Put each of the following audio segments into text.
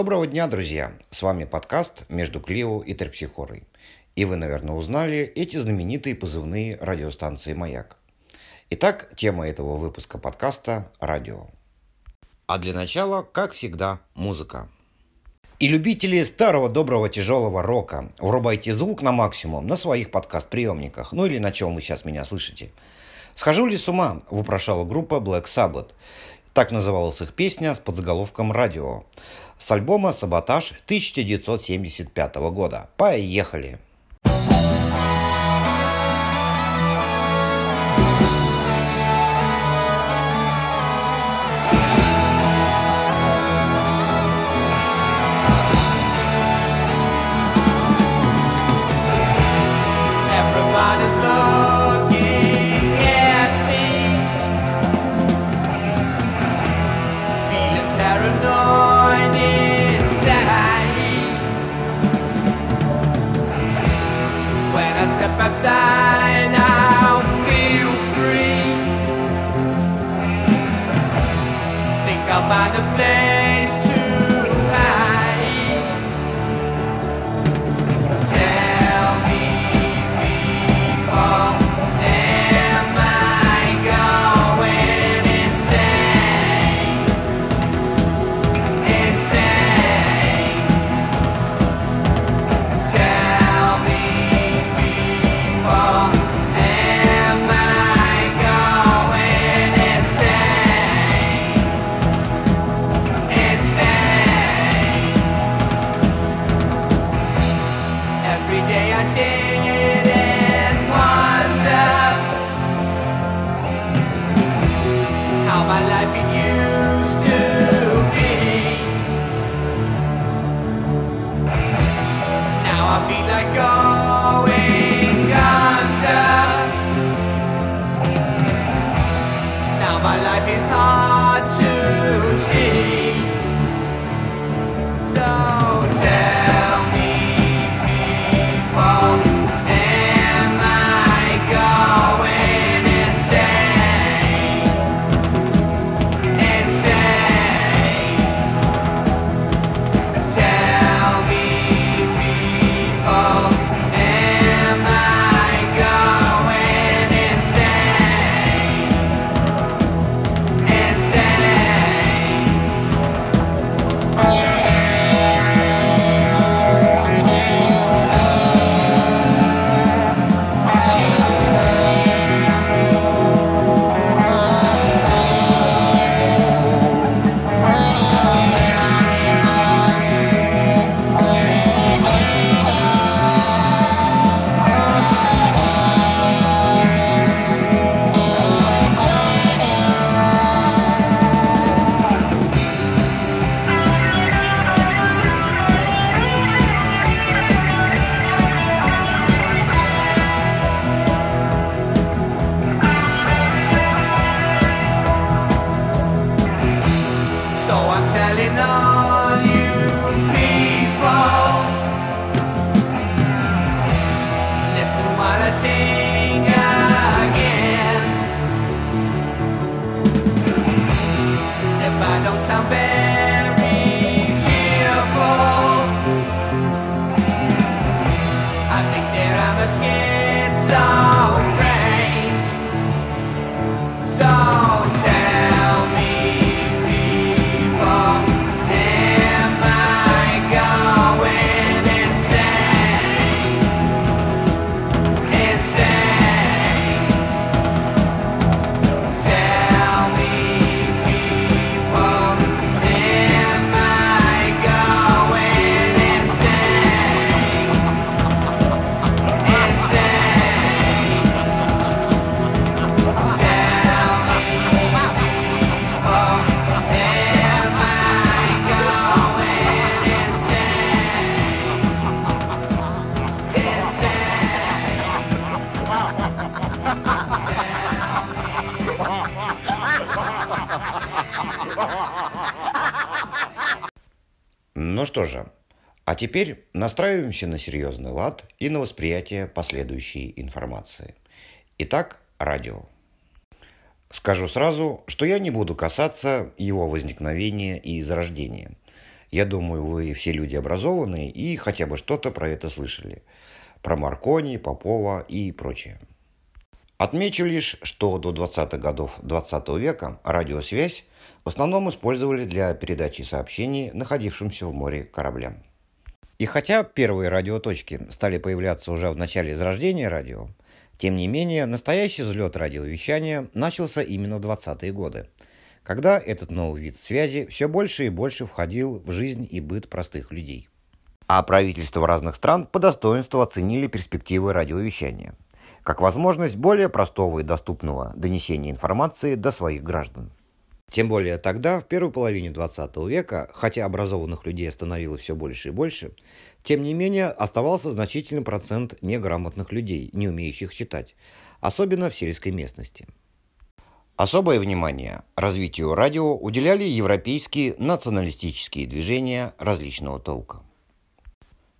Доброго дня, друзья! С вами подкаст «Между Клио и Терпсихорой». И вы, наверное, узнали эти знаменитые позывные радиостанции «Маяк». Итак, тема этого выпуска подкаста – радио. А для начала, как всегда, музыка. И любители старого доброго тяжелого рока, врубайте звук на максимум на своих подкаст-приемниках, ну или на чем вы сейчас меня слышите. «Схожу ли с ума?» – вопрошала группа Black Sabbath. Так называлась их песня с подзаголовком «Радио» с альбома «Саботаж» 1975 года. Поехали! Everybody's my life in you. Теперь настраиваемся на серьезный лад и на восприятие последующей информации. Итак, радио. Скажу сразу, что я не буду касаться его возникновения и зарождения. Я думаю, вы все люди образованные и хотя бы что-то про это слышали. Про Маркони, Попова и прочее. Отмечу лишь, что до 20-х годов 20 -го века радиосвязь в основном использовали для передачи сообщений находившимся в море кораблям. И хотя первые радиоточки стали появляться уже в начале зарождения радио, тем не менее настоящий взлет радиовещания начался именно в 20-е годы, когда этот новый вид связи все больше и больше входил в жизнь и быт простых людей. А правительства разных стран по достоинству оценили перспективы радиовещания как возможность более простого и доступного донесения информации до своих граждан. Тем более тогда, в первой половине 20 века, хотя образованных людей становилось все больше и больше, тем не менее оставался значительный процент неграмотных людей, не умеющих читать, особенно в сельской местности. Особое внимание развитию радио уделяли европейские националистические движения различного толка.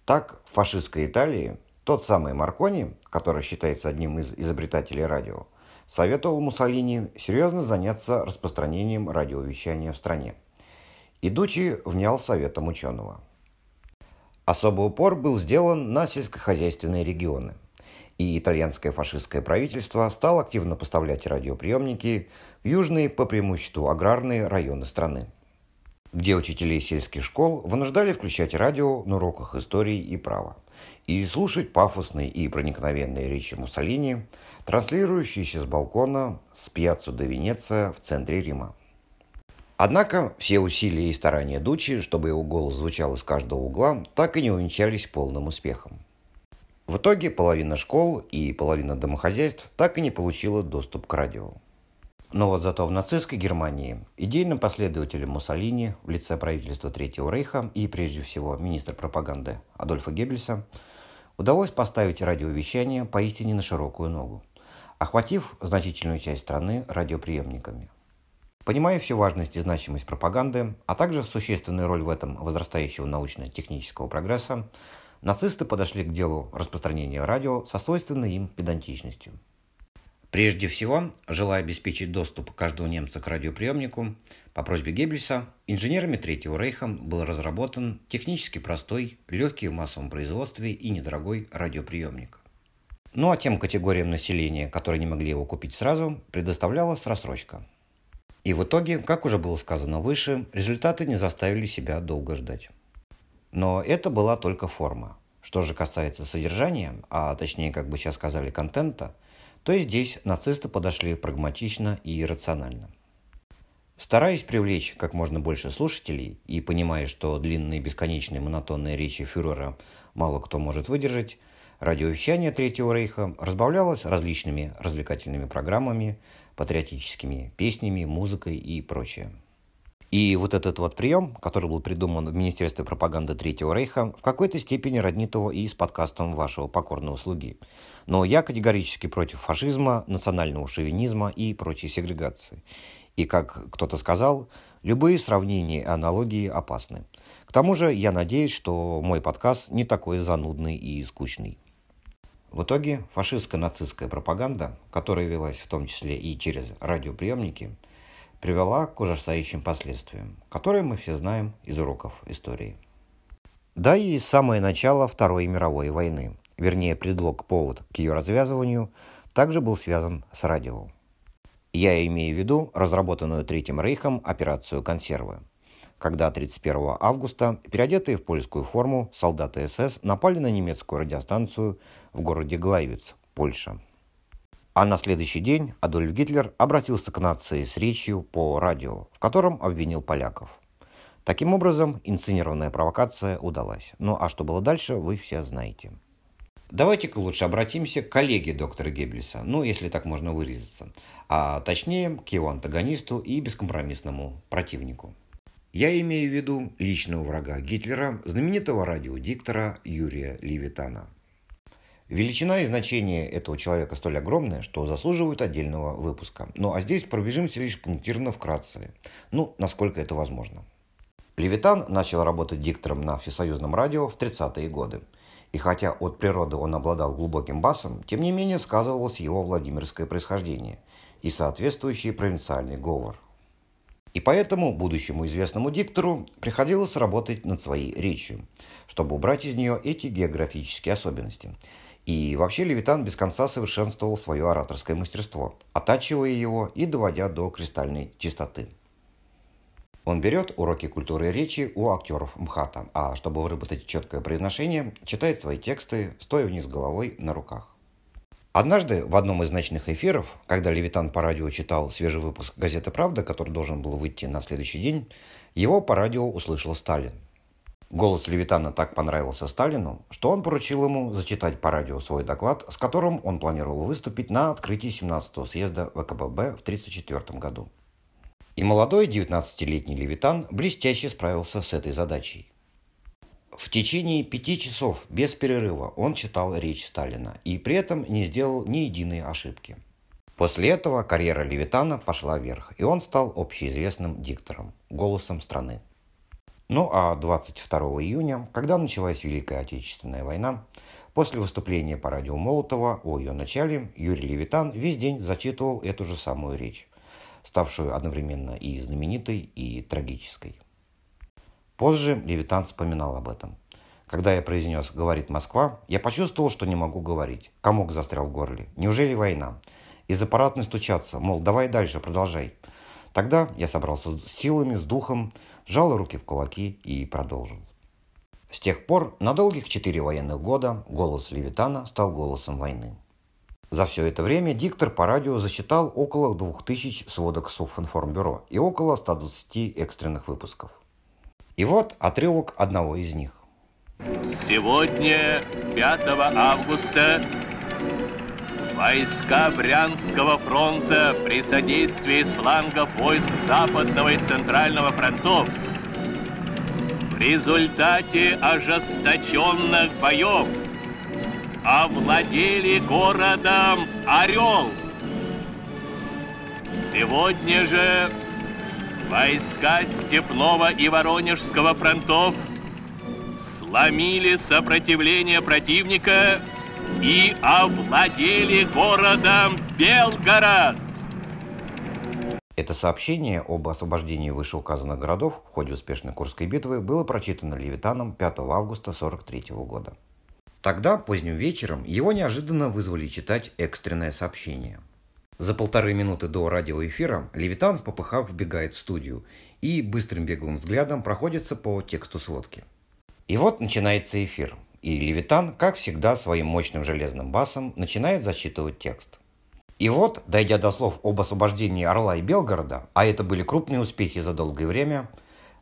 Так, в фашистской Италии тот самый Маркони, который считается одним из изобретателей радио, советовал Муссолини серьезно заняться распространением радиовещания в стране. Идучи внял советом ученого. Особый упор был сделан на сельскохозяйственные регионы, и итальянское фашистское правительство стало активно поставлять радиоприемники в южные по преимуществу аграрные районы страны, где учителей сельских школ вынуждали включать радио на уроках истории и права и слушать пафосные и проникновенные речи Муссолини, транслирующиеся с балкона с пьяццо до Венеция в центре Рима. Однако все усилия и старания Дучи, чтобы его голос звучал из каждого угла, так и не увенчались полным успехом. В итоге половина школ и половина домохозяйств так и не получила доступ к радио. Но вот зато в нацистской Германии идейным последователям Муссолини в лице правительства Третьего Рейха и прежде всего министра пропаганды Адольфа Геббельса удалось поставить радиовещание поистине на широкую ногу, охватив значительную часть страны радиоприемниками. Понимая всю важность и значимость пропаганды, а также существенную роль в этом возрастающего научно-технического прогресса, нацисты подошли к делу распространения радио со свойственной им педантичностью – Прежде всего, желая обеспечить доступ каждого немца к радиоприемнику, по просьбе Геббельса, инженерами Третьего Рейха был разработан технически простой, легкий в массовом производстве и недорогой радиоприемник. Ну а тем категориям населения, которые не могли его купить сразу, предоставлялась рассрочка. И в итоге, как уже было сказано выше, результаты не заставили себя долго ждать. Но это была только форма. Что же касается содержания, а точнее, как бы сейчас сказали, контента – то и здесь нацисты подошли прагматично и рационально. Стараясь привлечь как можно больше слушателей и понимая, что длинные бесконечные монотонные речи фюрера мало кто может выдержать, радиовещание Третьего Рейха разбавлялось различными развлекательными программами, патриотическими песнями, музыкой и прочее. И вот этот вот прием, который был придуман в Министерстве пропаганды Третьего Рейха, в какой-то степени роднит его и с подкастом вашего покорного слуги. Но я категорически против фашизма, национального шовинизма и прочей сегрегации. И, как кто-то сказал, любые сравнения и аналогии опасны. К тому же я надеюсь, что мой подкаст не такой занудный и скучный. В итоге фашистская нацистская пропаганда, которая велась в том числе и через радиоприемники – привела к ужасающим последствиям, которые мы все знаем из уроков истории. Да и с самого начала Второй мировой войны, вернее предлог, повод к ее развязыванию, также был связан с радио. Я имею в виду разработанную Третьим Рейхом операцию «Консервы», когда 31 августа, переодетые в польскую форму, солдаты СС напали на немецкую радиостанцию в городе Глайвиц, Польша. А на следующий день Адольф Гитлер обратился к нации с речью по радио, в котором обвинил поляков. Таким образом, инсценированная провокация удалась. Ну а что было дальше, вы все знаете. Давайте-ка лучше обратимся к коллеге доктора Геббельса, ну, если так можно выразиться, а точнее к его антагонисту и бескомпромиссному противнику. Я имею в виду личного врага Гитлера, знаменитого радиодиктора Юрия Левитана – Величина и значение этого человека столь огромное, что заслуживают отдельного выпуска. Ну а здесь пробежимся лишь пунктирно вкратце. Ну, насколько это возможно. Левитан начал работать диктором на всесоюзном радио в 30-е годы. И хотя от природы он обладал глубоким басом, тем не менее сказывалось его владимирское происхождение и соответствующий провинциальный говор. И поэтому будущему известному диктору приходилось работать над своей речью, чтобы убрать из нее эти географические особенности. И вообще Левитан без конца совершенствовал свое ораторское мастерство, оттачивая его и доводя до кристальной чистоты. Он берет уроки культуры речи у актеров МХАТа, а чтобы выработать четкое произношение, читает свои тексты, стоя вниз головой на руках. Однажды в одном из ночных эфиров, когда Левитан по радио читал свежий выпуск газеты «Правда», который должен был выйти на следующий день, его по радио услышал Сталин. Голос Левитана так понравился Сталину, что он поручил ему зачитать по радио свой доклад, с которым он планировал выступить на открытии 17-го съезда ВКПБ в 1934 году. И молодой 19-летний Левитан блестяще справился с этой задачей. В течение пяти часов без перерыва он читал речь Сталина и при этом не сделал ни единой ошибки. После этого карьера Левитана пошла вверх, и он стал общеизвестным диктором, голосом страны. Ну а 22 июня, когда началась Великая Отечественная война, после выступления по радио Молотова о ее начале, Юрий Левитан весь день зачитывал эту же самую речь ставшую одновременно и знаменитой, и трагической. Позже Левитан вспоминал об этом. Когда я произнес «говорит Москва», я почувствовал, что не могу говорить. Комок застрял в горле. Неужели война? Из аппаратной стучаться, мол, давай дальше, продолжай. Тогда я собрался с силами, с духом, сжал руки в кулаки и продолжил. С тех пор на долгих четыре военных года голос Левитана стал голосом войны. За все это время диктор по радио зачитал около 2000 сводок Софинформбюро и около 120 экстренных выпусков. И вот отрывок одного из них. Сегодня, 5 августа, войска Брянского фронта при содействии с флангов войск Западного и Центрального фронтов в результате ожесточенных боев овладели городом Орел. Сегодня же войска Степного и Воронежского фронтов сломили сопротивление противника и овладели городом Белгород. Это сообщение об освобождении вышеуказанных городов в ходе успешной Курской битвы было прочитано Левитаном 5 августа 1943 года. Тогда, поздним вечером, его неожиданно вызвали читать экстренное сообщение. За полторы минуты до радиоэфира Левитан в попыхах вбегает в студию и быстрым беглым взглядом проходится по тексту сводки. И вот начинается эфир, и Левитан, как всегда, своим мощным железным басом начинает зачитывать текст. И вот, дойдя до слов об освобождении Орла и Белгорода, а это были крупные успехи за долгое время,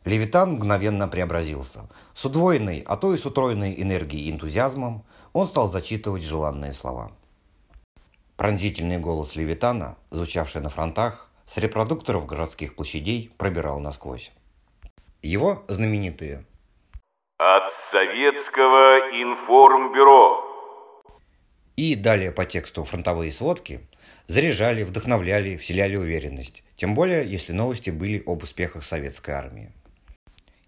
Левитан мгновенно преобразился. С удвоенной, а то и с утроенной энергией и энтузиазмом он стал зачитывать желанные слова. Пронзительный голос Левитана, звучавший на фронтах, с репродукторов городских площадей пробирал насквозь. Его знаменитые «От Советского информбюро» и далее по тексту фронтовые сводки заряжали, вдохновляли, вселяли уверенность, тем более если новости были об успехах советской армии.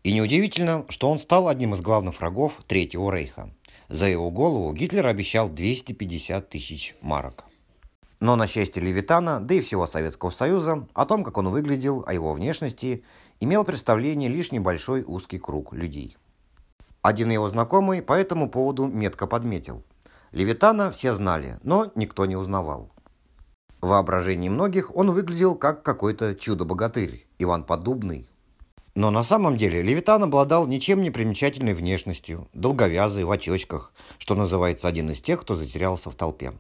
И неудивительно, что он стал одним из главных врагов Третьего Рейха. За его голову Гитлер обещал 250 тысяч марок. Но на счастье Левитана, да и всего Советского Союза, о том, как он выглядел, о его внешности, имел представление лишь небольшой узкий круг людей. Один его знакомый по этому поводу метко подметил. Левитана все знали, но никто не узнавал. В воображении многих он выглядел как какой-то чудо-богатырь, Иван Подубный, но на самом деле Левитан обладал ничем не примечательной внешностью, долговязый, в очочках, что называется один из тех, кто затерялся в толпе.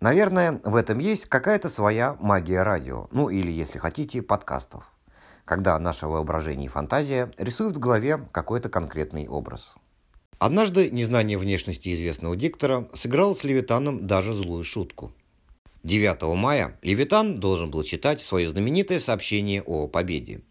Наверное, в этом есть какая-то своя магия радио, ну или, если хотите, подкастов, когда наше воображение и фантазия рисуют в голове какой-то конкретный образ. Однажды незнание внешности известного диктора сыграло с Левитаном даже злую шутку. 9 мая Левитан должен был читать свое знаменитое сообщение о победе –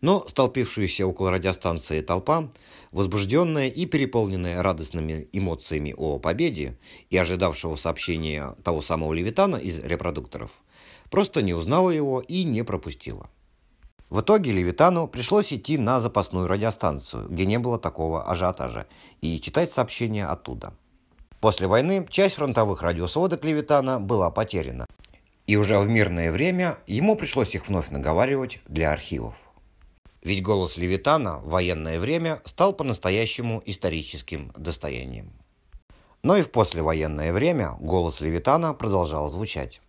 но столпившаяся около радиостанции толпа, возбужденная и переполненная радостными эмоциями о победе и ожидавшего сообщения того самого Левитана из репродукторов, просто не узнала его и не пропустила. В итоге Левитану пришлось идти на запасную радиостанцию, где не было такого ажиотажа, и читать сообщения оттуда. После войны часть фронтовых радиосводок Левитана была потеряна, И уже в мирное время ему пришлось их вновь наговаривать для архивов. Ведь голос Левитана в военное время стал по-настоящему историческим достоянием. Но и в послевоенное время голос Левитана продолжал звучать.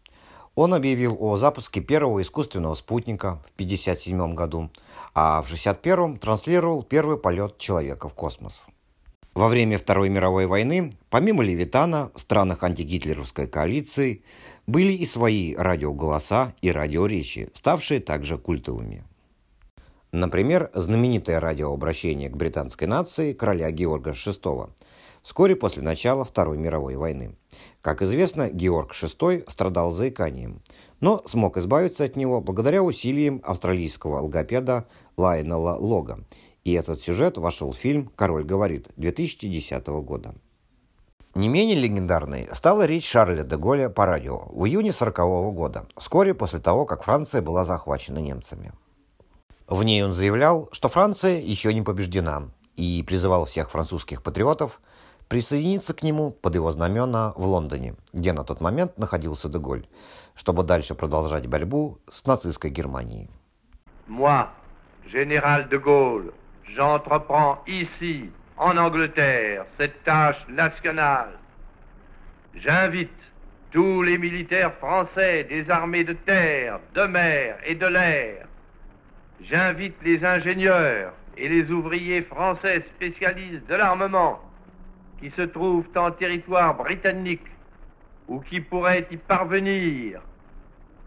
Он объявил о запуске первого искусственного спутника в 1957 году, а в 1961 транслировал первый полет человека в космос. Во время Второй мировой войны, помимо Левитана, в странах антигитлеровской коалиции были и свои радиоголоса и радиоречи, ставшие также культовыми. Например, знаменитое радиообращение к британской нации короля Георга VI вскоре после начала Второй мировой войны. Как известно, Георг VI страдал заиканием, но смог избавиться от него благодаря усилиям австралийского логопеда Лайнела Лога и этот сюжет вошел в фильм «Король говорит» 2010 года. Не менее легендарной стала речь Шарля де Голля по радио в июне 1940 года, вскоре после того, как Франция была захвачена немцами. В ней он заявлял, что Франция еще не побеждена, и призывал всех французских патриотов присоединиться к нему под его знамена в Лондоне, где на тот момент находился Деголь, чтобы дальше продолжать борьбу с нацистской Германией. Moi, général de Gaulle, j'entreprends ici, en Angleterre, cette tâche nationale. J'invite tous les militaires français des armées de terre, de mer et de l'air. J'invite les ingénieurs et les ouvriers français spécialistes de l'armement qui se trouvent en territoire britannique ou qui pourraient y parvenir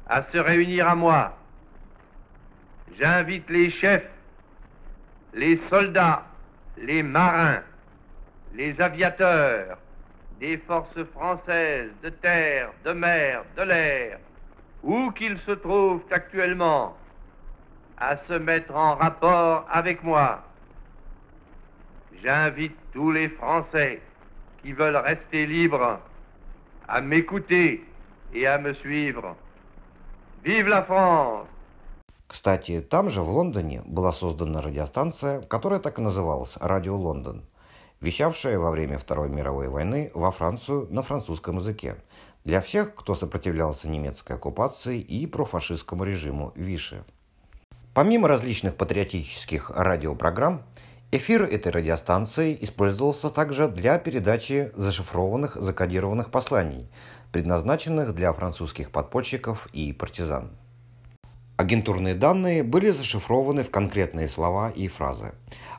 à se réunir à moi. J'invite les chefs les soldats, les marins, les aviateurs des forces françaises de terre, de mer, de l'air, où qu'ils se trouvent actuellement, à se mettre en rapport avec moi. J'invite tous les Français qui veulent rester libres à m'écouter et à me suivre. Vive la France Кстати, там же, в Лондоне, была создана радиостанция, которая так и называлась «Радио Лондон», вещавшая во время Второй мировой войны во Францию на французском языке, для всех, кто сопротивлялся немецкой оккупации и профашистскому режиму Виши. Помимо различных патриотических радиопрограмм, эфир этой радиостанции использовался также для передачи зашифрованных закодированных посланий, предназначенных для французских подпольщиков и партизан. Агентурные данные были зашифрованы в конкретные слова и фразы,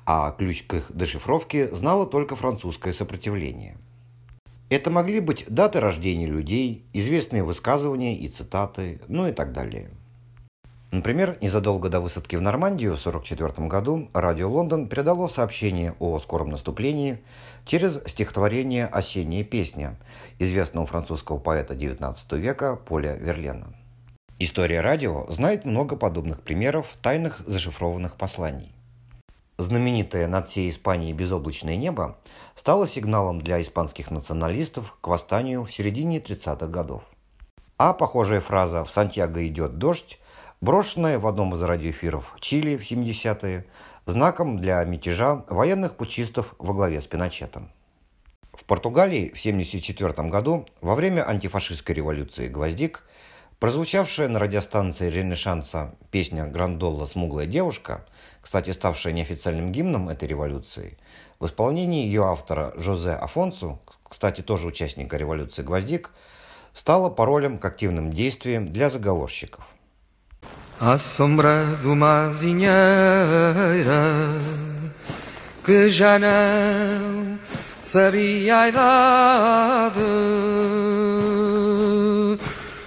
а ключ к их дешифровке знало только французское сопротивление. Это могли быть даты рождения людей, известные высказывания и цитаты, ну и так далее. Например, незадолго до высадки в Нормандию в 1944 году радио Лондон передало сообщение о скором наступлении через стихотворение «Осенняя песня» известного французского поэта XIX века Поля Верлена. История радио знает много подобных примеров тайных зашифрованных посланий. Знаменитое над всей Испанией безоблачное небо стало сигналом для испанских националистов к восстанию в середине 30-х годов. А похожая фраза «В Сантьяго идет дождь», брошенная в одном из радиоэфиров Чили в 70-е, знаком для мятежа военных путчистов во главе с Пиночетом. В Португалии в 1974 году во время антифашистской революции «Гвоздик» Прозвучавшая на радиостанции Ренешанса песня «Грандолла. Смуглая девушка», кстати, ставшая неофициальным гимном этой революции, в исполнении ее автора Жозе Афонсу, кстати, тоже участника революции «Гвоздик», стала паролем к активным действиям для заговорщиков. À sombra de uma azinheira que já não sabia a idade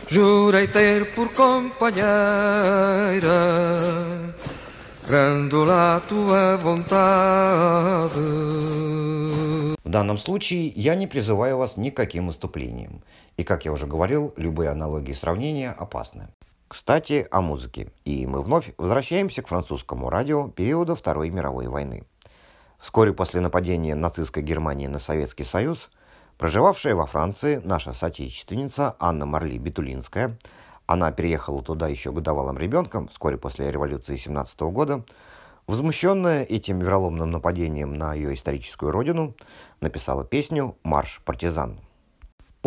Jurei ter por companheira Грандула tua vontade. В данном случае я не призываю вас ни к каким выступлениям. И, как я уже говорил, любые аналогии и сравнения опасны. Кстати, о музыке. И мы вновь возвращаемся к французскому радио периода Второй мировой войны. Вскоре после нападения нацистской Германии на Советский Союз – Проживавшая во Франции наша соотечественница Анна Марли Бетулинская, она переехала туда еще годовалым ребенком, вскоре после революции 17 года, возмущенная этим вероломным нападением на ее историческую родину, написала песню «Марш партизан».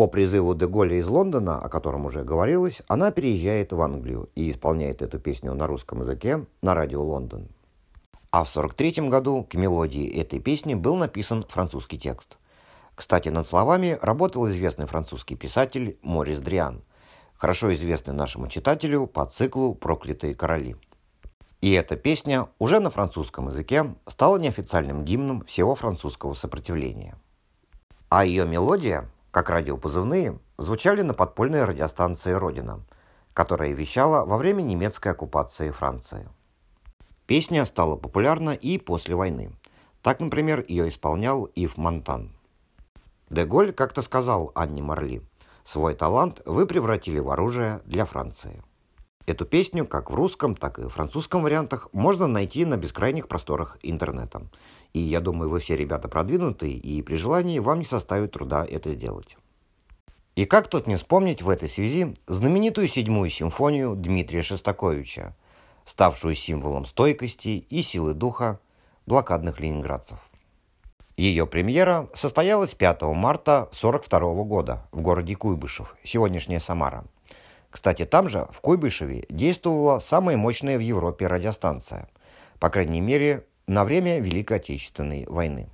По призыву Деголя из Лондона, о котором уже говорилось, она переезжает в Англию и исполняет эту песню на русском языке на радио Лондон. А в 1943 году к мелодии этой песни был написан французский текст. Кстати, над словами работал известный французский писатель Морис Дриан, хорошо известный нашему читателю по циклу «Проклятые короли». И эта песня уже на французском языке стала неофициальным гимном всего французского сопротивления. А ее мелодия, как радиопозывные, звучали на подпольной радиостанции «Родина», которая вещала во время немецкой оккупации Франции. Песня стала популярна и после войны. Так, например, ее исполнял Ив Монтан. Деголь как-то сказал Анне Марли, «Свой талант вы превратили в оружие для Франции». Эту песню как в русском, так и в французском вариантах можно найти на бескрайних просторах интернета. И я думаю, вы все ребята продвинутые, и при желании вам не составит труда это сделать. И как тут не вспомнить в этой связи знаменитую седьмую симфонию Дмитрия Шостаковича, ставшую символом стойкости и силы духа блокадных ленинградцев. Ее премьера состоялась 5 марта 1942 года в городе Куйбышев, сегодняшняя Самара. Кстати, там же, в Куйбышеве, действовала самая мощная в Европе радиостанция, по крайней мере, на время Великой Отечественной войны.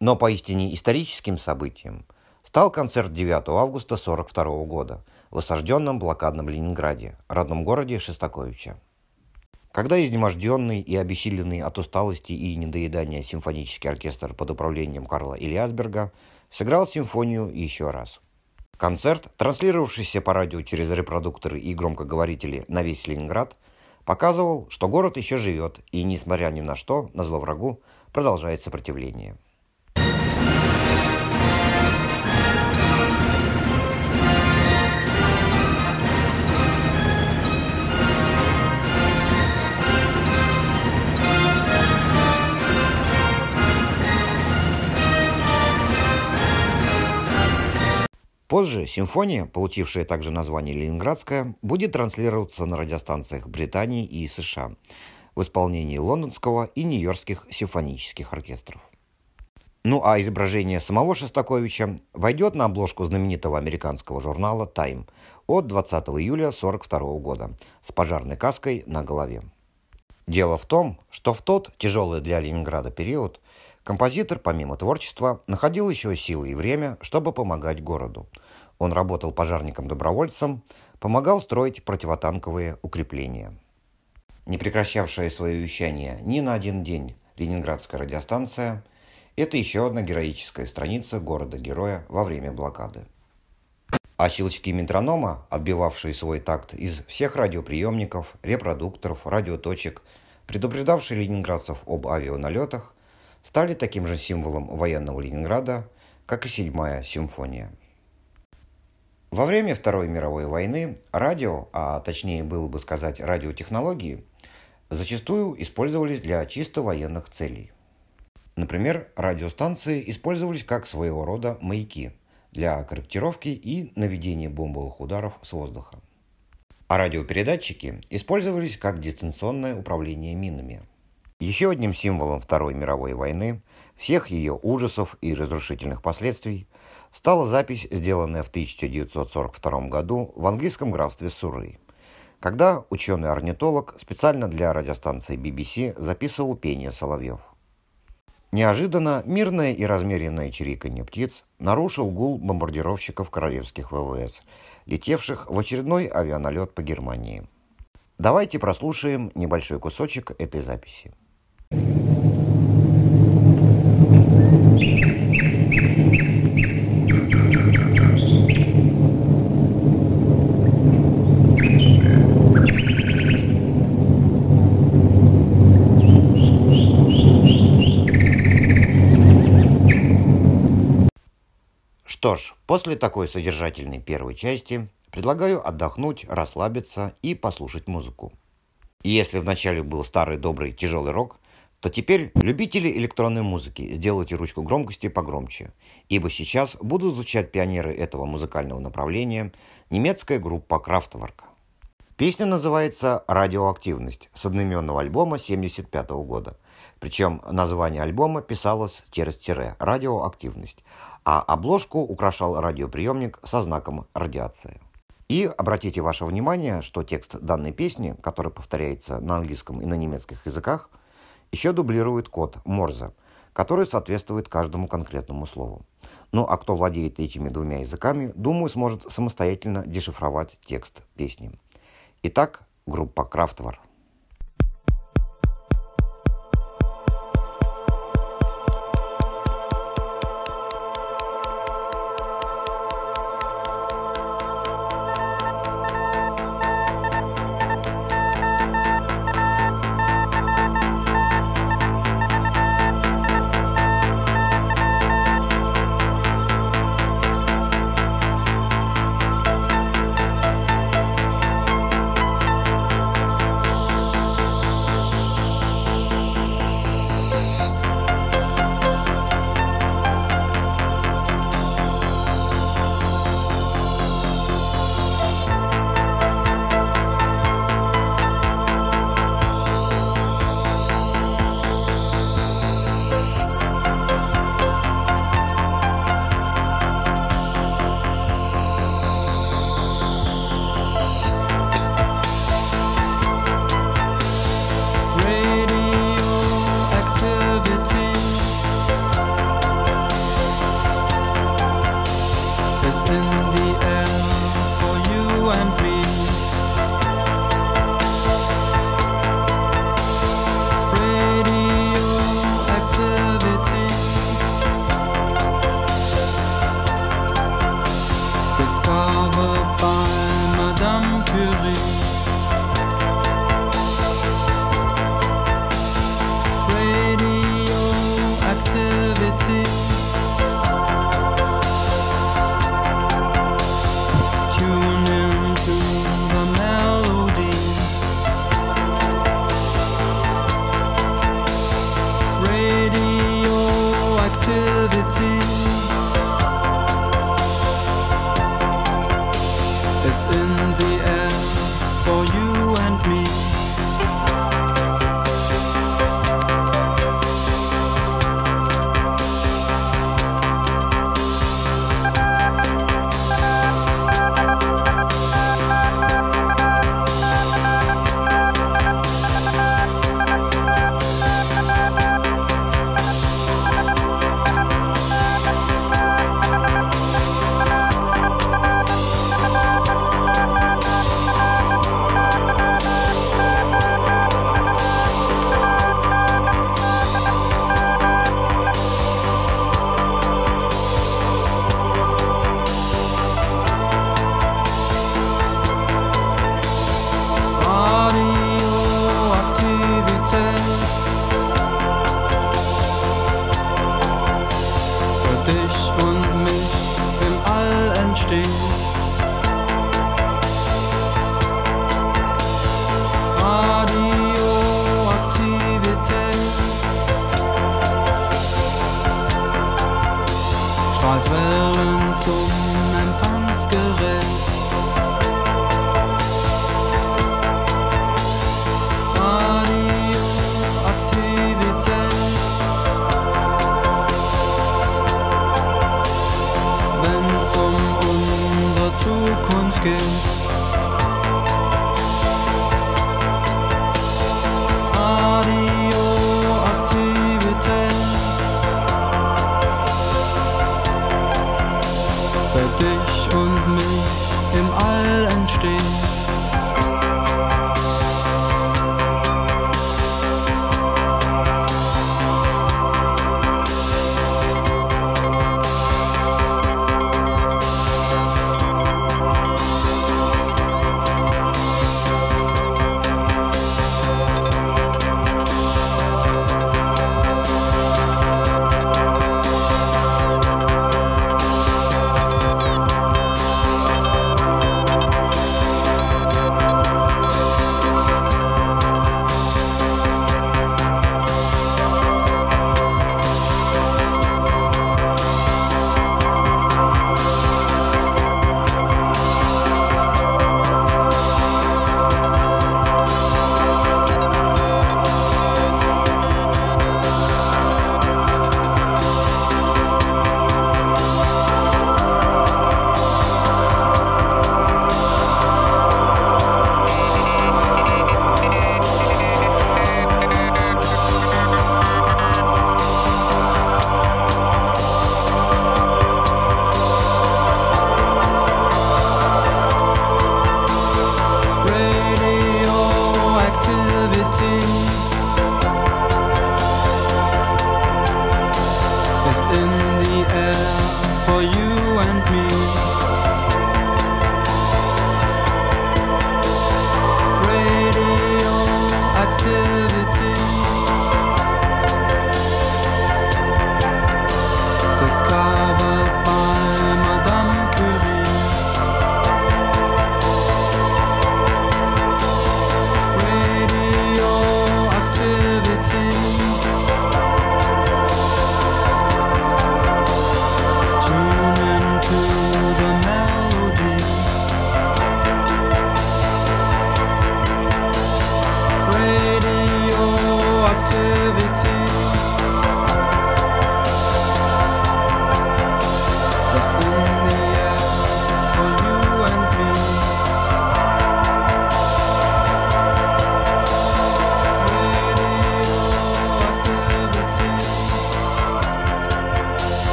Но поистине историческим событием стал концерт 9 августа 1942 года в осажденном блокадном Ленинграде, родном городе Шестаковича. Когда изнеможденный и обессиленный от усталости и недоедания симфонический оркестр под управлением Карла Ильясберга сыграл симфонию еще раз. Концерт, транслировавшийся по радио через репродукторы и громкоговорители на весь Ленинград, показывал, что город еще живет и, несмотря ни на что, на зло врагу, продолжает сопротивление. Позже симфония, получившая также название «Ленинградская», будет транслироваться на радиостанциях Британии и США в исполнении лондонского и нью-йоркских симфонических оркестров. Ну а изображение самого Шостаковича войдет на обложку знаменитого американского журнала «Тайм» от 20 июля 1942 года с пожарной каской на голове. Дело в том, что в тот тяжелый для Ленинграда период композитор, помимо творчества, находил еще силы и время, чтобы помогать городу – он работал пожарником-добровольцем, помогал строить противотанковые укрепления. Не прекращавшая свое вещание ни на один день Ленинградская радиостанция – это еще одна героическая страница города-героя во время блокады. А щелчки метронома, отбивавшие свой такт из всех радиоприемников, репродукторов, радиоточек, предупреждавшие ленинградцев об авианалетах, стали таким же символом военного Ленинграда, как и седьмая симфония. Во время Второй мировой войны радио, а точнее было бы сказать радиотехнологии, зачастую использовались для чисто военных целей. Например, радиостанции использовались как своего рода маяки для корректировки и наведения бомбовых ударов с воздуха. А радиопередатчики использовались как дистанционное управление минами. Еще одним символом Второй мировой войны, всех ее ужасов и разрушительных последствий – стала запись, сделанная в 1942 году в английском графстве Суррей, когда ученый-орнитолог специально для радиостанции BBC записывал пение соловьев. Неожиданно мирное и размеренное чириканье птиц нарушил гул бомбардировщиков королевских ВВС, летевших в очередной авианалет по Германии. Давайте прослушаем небольшой кусочек этой записи. Что ж, после такой содержательной первой части предлагаю отдохнуть, расслабиться и послушать музыку. И если вначале был старый добрый тяжелый рок, то теперь любители электронной музыки сделайте ручку громкости погромче, ибо сейчас будут звучать пионеры этого музыкального направления, немецкая группа Kraftwerk. Песня называется «Радиоактивность» с одноименного альбома 1975 года. Причем название альбома писалось через тире «Радиоактивность», а обложку украшал радиоприемник со знаком радиация. И обратите ваше внимание, что текст данной песни, который повторяется на английском и на немецких языках, еще дублирует код Морзе, который соответствует каждому конкретному слову. Ну а кто владеет этими двумя языками, думаю, сможет самостоятельно дешифровать текст песни. Итак, группа Крафтвар. Activity.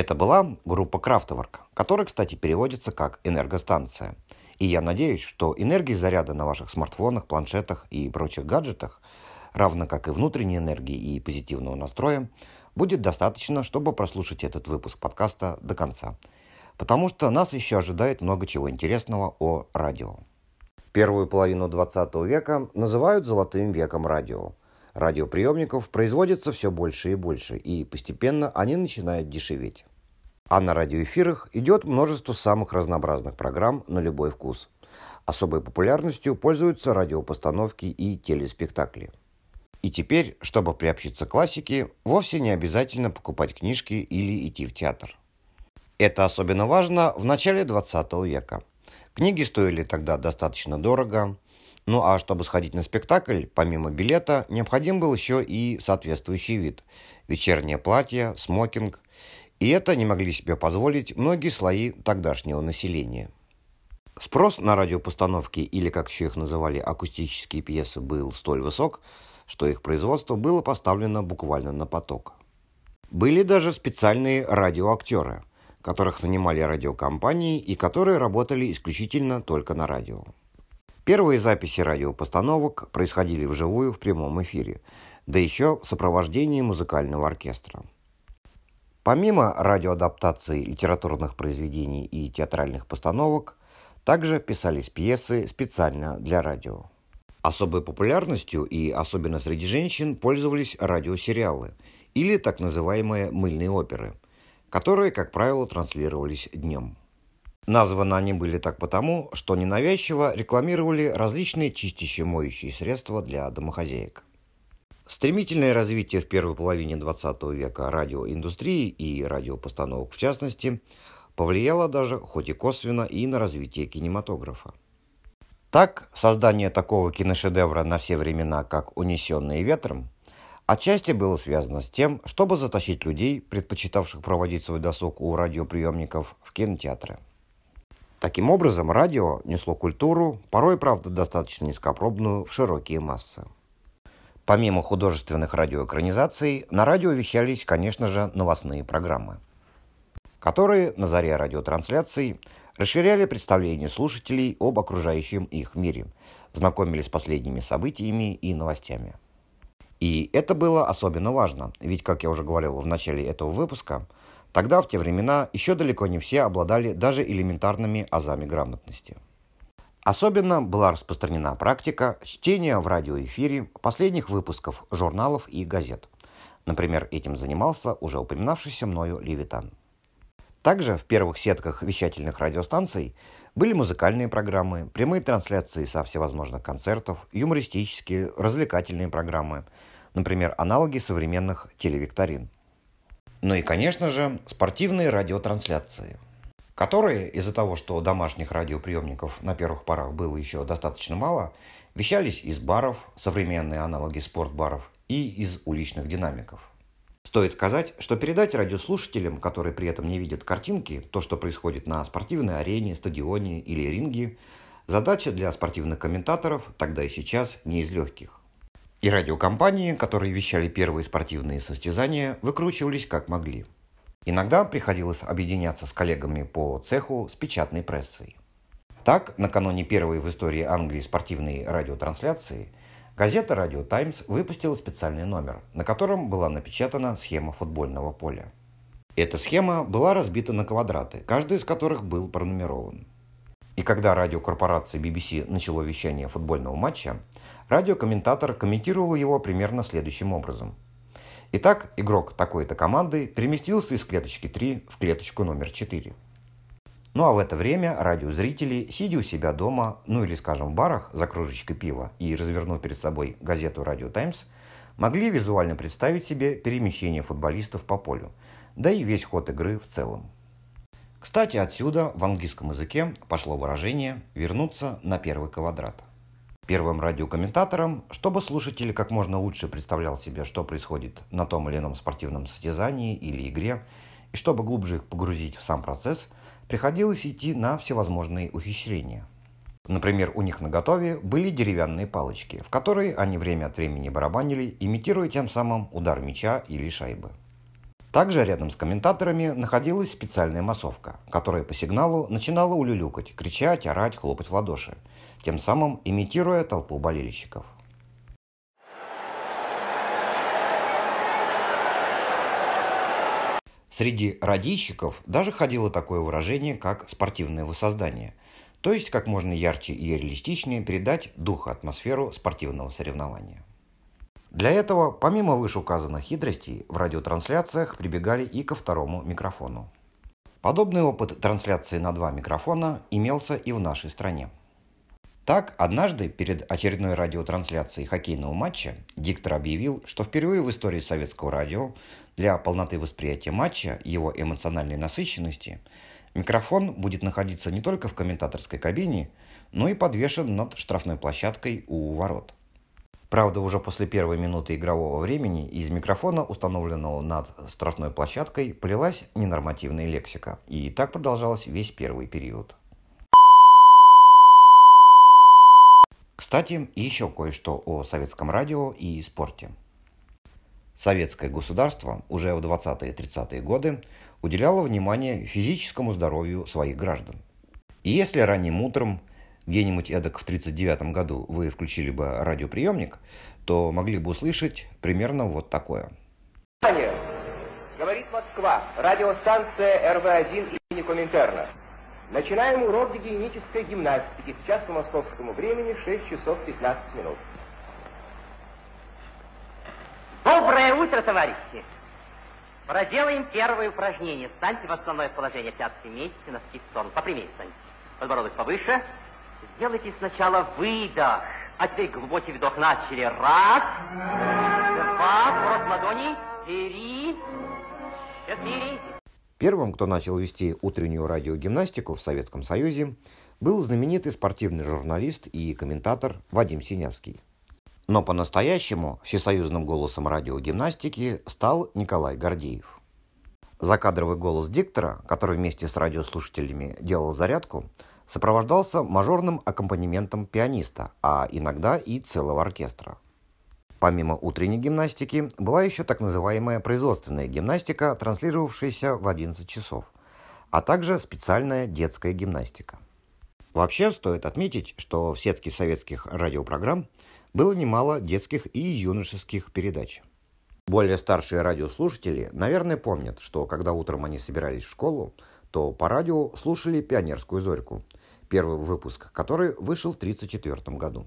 Это была группа Крафтворк, которая, кстати, переводится как «энергостанция». И я надеюсь, что энергии заряда на ваших смартфонах, планшетах и прочих гаджетах, равно как и внутренней энергии и позитивного настроя, будет достаточно, чтобы прослушать этот выпуск подкаста до конца. Потому что нас еще ожидает много чего интересного о радио. Первую половину 20 века называют «золотым веком радио». Радиоприемников производится все больше и больше, и постепенно они начинают дешеветь. А на радиоэфирах идет множество самых разнообразных программ на любой вкус. Особой популярностью пользуются радиопостановки и телеспектакли. И теперь, чтобы приобщиться к классике, вовсе не обязательно покупать книжки или идти в театр. Это особенно важно в начале 20 века. Книги стоили тогда достаточно дорого, ну а чтобы сходить на спектакль, помимо билета, необходим был еще и соответствующий вид. Вечернее платье, смокинг. И это не могли себе позволить многие слои тогдашнего населения. Спрос на радиопостановки, или как еще их называли, акустические пьесы, был столь высок, что их производство было поставлено буквально на поток. Были даже специальные радиоактеры, которых нанимали радиокомпании и которые работали исключительно только на радио. Первые записи радиопостановок происходили вживую в прямом эфире, да еще в сопровождении музыкального оркестра. Помимо радиоадаптации литературных произведений и театральных постановок, также писались пьесы специально для радио. Особой популярностью и особенно среди женщин пользовались радиосериалы или так называемые мыльные оперы, которые, как правило, транслировались днем. Названы они были так потому, что ненавязчиво рекламировали различные чистящие моющие средства для домохозяек. Стремительное развитие в первой половине 20 века радиоиндустрии и радиопостановок в частности повлияло даже, хоть и косвенно, и на развитие кинематографа. Так, создание такого киношедевра на все времена, как «Унесенные ветром», отчасти было связано с тем, чтобы затащить людей, предпочитавших проводить свой досуг у радиоприемников, в кинотеатры. Таким образом, радио несло культуру, порой, правда, достаточно низкопробную, в широкие массы. Помимо художественных радиоэкранизаций, на радио вещались, конечно же, новостные программы, которые на заре радиотрансляций расширяли представление слушателей об окружающем их мире, знакомились с последними событиями и новостями. И это было особенно важно, ведь, как я уже говорил в начале этого выпуска – Тогда, в те времена, еще далеко не все обладали даже элементарными азами грамотности. Особенно была распространена практика чтения в радиоэфире последних выпусков журналов и газет. Например, этим занимался уже упоминавшийся мною Левитан. Также в первых сетках вещательных радиостанций были музыкальные программы, прямые трансляции со всевозможных концертов, юмористические, развлекательные программы, например, аналоги современных телевикторин – ну и, конечно же, спортивные радиотрансляции, которые из-за того, что домашних радиоприемников на первых порах было еще достаточно мало, вещались из баров, современные аналоги спортбаров, и из уличных динамиков. Стоит сказать, что передать радиослушателям, которые при этом не видят картинки, то, что происходит на спортивной арене, стадионе или ринге, задача для спортивных комментаторов тогда и сейчас не из легких. И радиокомпании, которые вещали первые спортивные состязания, выкручивались как могли. Иногда приходилось объединяться с коллегами по цеху с печатной прессой. Так, накануне первой в истории Англии спортивной радиотрансляции, газета «Радио Таймс» выпустила специальный номер, на котором была напечатана схема футбольного поля. Эта схема была разбита на квадраты, каждый из которых был пронумерован. И когда радиокорпорация BBC начало вещание футбольного матча, Радиокомментатор комментировал его примерно следующим образом. Итак, игрок такой-то команды переместился из клеточки 3 в клеточку номер 4. Ну а в это время радиозрители, сидя у себя дома, ну или, скажем, в барах за кружечкой пива и развернув перед собой газету «Радио Таймс», могли визуально представить себе перемещение футболистов по полю, да и весь ход игры в целом. Кстати, отсюда в английском языке пошло выражение «вернуться на первый квадрат» первым радиокомментатором, чтобы слушатель как можно лучше представлял себе, что происходит на том или ином спортивном состязании или игре, и чтобы глубже их погрузить в сам процесс, приходилось идти на всевозможные ухищрения. Например, у них на готове были деревянные палочки, в которые они время от времени барабанили, имитируя тем самым удар мяча или шайбы. Также рядом с комментаторами находилась специальная массовка, которая по сигналу начинала улюлюкать, кричать, орать, хлопать в ладоши, тем самым имитируя толпу болельщиков. Среди радищиков даже ходило такое выражение, как «спортивное воссоздание», то есть как можно ярче и реалистичнее передать дух и атмосферу спортивного соревнования. Для этого, помимо вышеуказанных хитростей, в радиотрансляциях прибегали и ко второму микрофону. Подобный опыт трансляции на два микрофона имелся и в нашей стране. Так, однажды перед очередной радиотрансляцией хоккейного матча диктор объявил, что впервые в истории советского радио для полноты восприятия матча и его эмоциональной насыщенности микрофон будет находиться не только в комментаторской кабине, но и подвешен над штрафной площадкой у ворот. Правда, уже после первой минуты игрового времени из микрофона, установленного над штрафной площадкой, полилась ненормативная лексика. И так продолжалось весь первый период. Кстати, еще кое-что о советском радио и спорте. Советское государство уже в 20-30-е годы уделяло внимание физическому здоровью своих граждан. И если ранним утром где-нибудь эдак в 1939 году вы включили бы радиоприемник, то могли бы услышать примерно вот такое. Говорит Москва, радиостанция РВ-1 имени Коминтерна. Начинаем урок гигиенической гимнастики. Сейчас по московскому времени 6 часов 15 минут. Доброе утро, товарищи! Проделаем первое упражнение. Встаньте в основное положение. Пятки вместе, носки в сторону. Попрямее встаньте. Подбородок повыше. Сделайте сначала выдох. А теперь глубокий вдох. Начали. Раз, два, рот ладони, три, четыре. Первым, кто начал вести утреннюю радиогимнастику в Советском Союзе, был знаменитый спортивный журналист и комментатор Вадим Синявский. Но по-настоящему всесоюзным голосом радиогимнастики стал Николай Гордеев. Закадровый голос диктора, который вместе с радиослушателями делал зарядку, сопровождался мажорным аккомпанементом пианиста, а иногда и целого оркестра. Помимо утренней гимнастики, была еще так называемая производственная гимнастика, транслировавшаяся в 11 часов, а также специальная детская гимнастика. Вообще стоит отметить, что в сетке советских радиопрограмм было немало детских и юношеских передач. Более старшие радиослушатели, наверное, помнят, что когда утром они собирались в школу, то по радио слушали «Пионерскую зорьку», первый выпуск который вышел в 1934 году.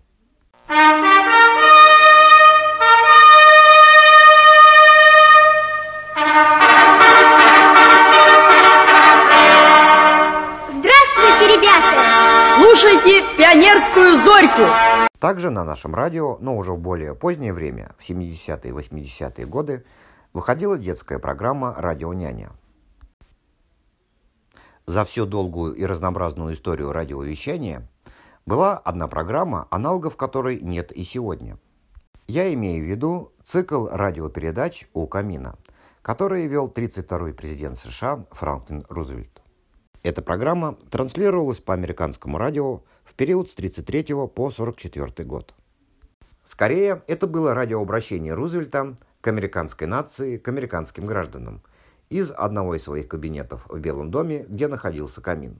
«Пионерскую зорьку». Также на нашем радио, но уже в более позднее время, в 70-е и 80-е годы, выходила детская программа «Радио няня». За всю долгую и разнообразную историю радиовещания была одна программа, аналогов которой нет и сегодня. Я имею в виду цикл радиопередач «У камина», который вел 32-й президент США Франклин Рузвельт. Эта программа транслировалась по американскому радио в период с 33 по 44 год. Скорее, это было радиообращение Рузвельта к американской нации, к американским гражданам из одного из своих кабинетов в Белом доме, где находился камин.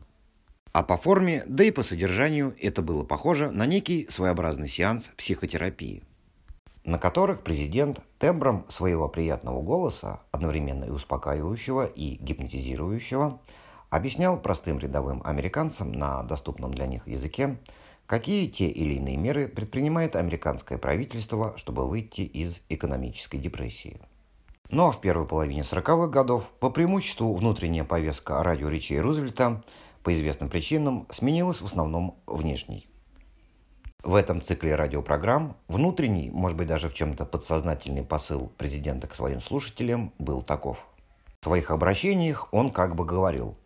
А по форме, да и по содержанию это было похоже на некий своеобразный сеанс психотерапии, на которых президент тембром своего приятного голоса, одновременно и успокаивающего, и гипнотизирующего, объяснял простым рядовым американцам на доступном для них языке, какие те или иные меры предпринимает американское правительство, чтобы выйти из экономической депрессии. Но в первой половине 40-х годов по преимуществу внутренняя повестка радиоречей Рузвельта по известным причинам сменилась в основном внешней. В этом цикле радиопрограмм внутренний, может быть даже в чем-то подсознательный посыл президента к своим слушателям был таков. В своих обращениях он как бы говорил –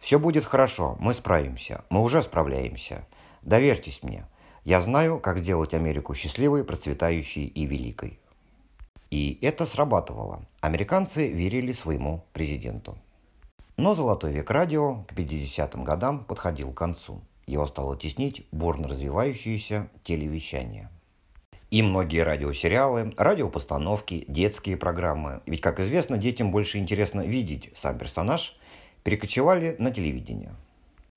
все будет хорошо, мы справимся, мы уже справляемся. Доверьтесь мне. Я знаю, как сделать Америку счастливой, процветающей и великой. И это срабатывало. Американцы верили своему президенту. Но золотой век радио к 50-м годам подходил к концу. Его стало теснить бурно развивающееся телевещание. И многие радиосериалы, радиопостановки, детские программы, ведь, как известно, детям больше интересно видеть сам персонаж, перекочевали на телевидение.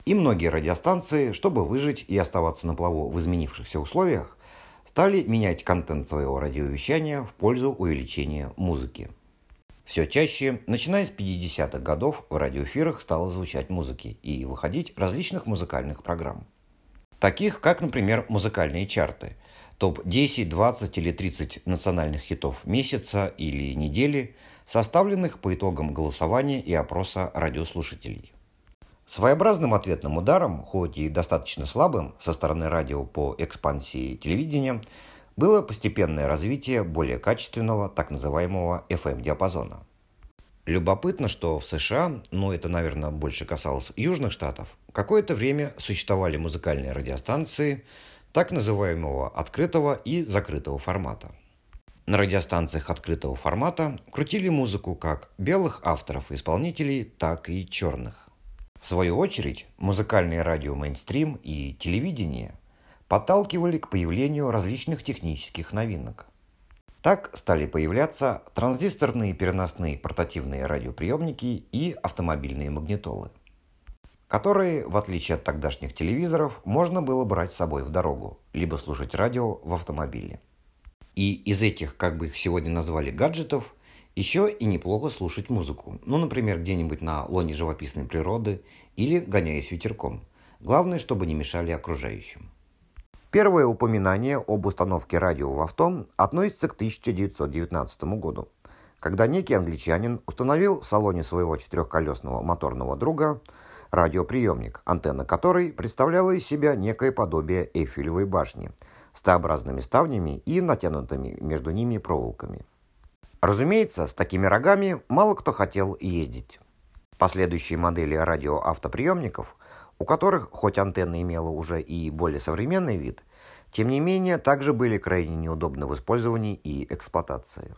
И многие радиостанции, чтобы выжить и оставаться на плаву в изменившихся условиях, стали менять контент своего радиовещания в пользу увеличения музыки. Все чаще, начиная с 50-х годов, в радиоэфирах стало звучать музыки и выходить различных музыкальных программ. Таких, как, например, музыкальные чарты, топ-10, 20 или 30 национальных хитов месяца или недели, составленных по итогам голосования и опроса радиослушателей. Своеобразным ответным ударом, хоть и достаточно слабым со стороны радио по экспансии телевидения, было постепенное развитие более качественного так называемого FM-диапазона. Любопытно, что в США, но это, наверное, больше касалось южных штатов, какое-то время существовали музыкальные радиостанции так называемого открытого и закрытого формата. На радиостанциях открытого формата крутили музыку как белых авторов и исполнителей, так и черных. В свою очередь, музыкальные радио мейнстрим и телевидение подталкивали к появлению различных технических новинок. Так стали появляться транзисторные переносные портативные радиоприемники и автомобильные магнитолы, которые, в отличие от тогдашних телевизоров, можно было брать с собой в дорогу, либо слушать радио в автомобиле. И из этих, как бы их сегодня назвали, гаджетов, еще и неплохо слушать музыку. Ну, например, где-нибудь на лоне живописной природы или гоняясь ветерком. Главное, чтобы не мешали окружающим. Первое упоминание об установке радио в авто относится к 1919 году, когда некий англичанин установил в салоне своего четырехколесного моторного друга радиоприемник, антенна которой представляла из себя некое подобие Эйфелевой башни с Т-образными ставнями и натянутыми между ними проволоками. Разумеется, с такими рогами мало кто хотел ездить. Последующие модели радиоавтоприемников у которых, хоть антенна имела уже и более современный вид, тем не менее также были крайне неудобны в использовании и эксплуатации.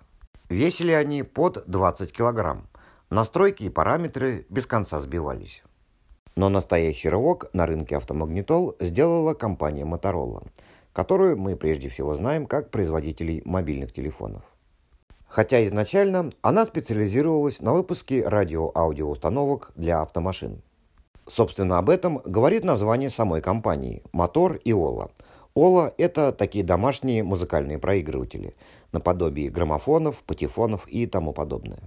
Весили они под 20 килограмм. Настройки и параметры без конца сбивались. Но настоящий рывок на рынке автомагнитол сделала компания Motorola, которую мы прежде всего знаем как производителей мобильных телефонов. Хотя изначально она специализировалась на выпуске радио-аудиоустановок для автомашин. Собственно, об этом говорит название самой компании – Мотор и Ола. Ола – это такие домашние музыкальные проигрыватели, наподобие граммофонов, патефонов и тому подобное.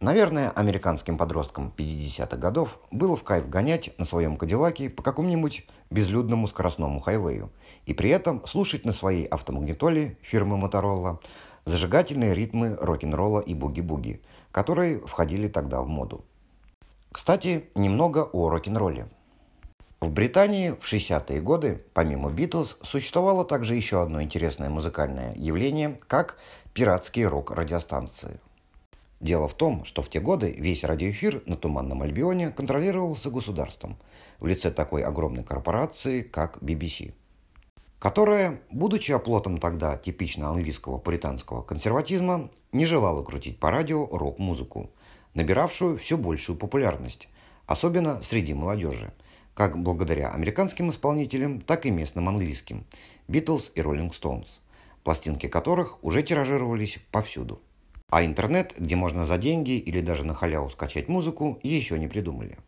Наверное, американским подросткам 50-х годов было в кайф гонять на своем Кадиллаке по какому-нибудь безлюдному скоростному хайвею и при этом слушать на своей автомагнитоле фирмы Motorola зажигательные ритмы рок-н-ролла и буги-буги, которые входили тогда в моду. Кстати, немного о рок-н-ролле. В Британии в 60-е годы, помимо Битлз, существовало также еще одно интересное музыкальное явление, как пиратские рок-радиостанции. Дело в том, что в те годы весь радиоэфир на Туманном Альбионе контролировался государством в лице такой огромной корпорации, как BBC, которая, будучи оплотом тогда типично английского пуританского консерватизма, не желала крутить по радио рок-музыку – набиравшую все большую популярность, особенно среди молодежи, как благодаря американским исполнителям, так и местным английским Beatles и Rolling Stones, пластинки которых уже тиражировались повсюду. А интернет, где можно за деньги или даже на халяву скачать музыку, еще не придумали.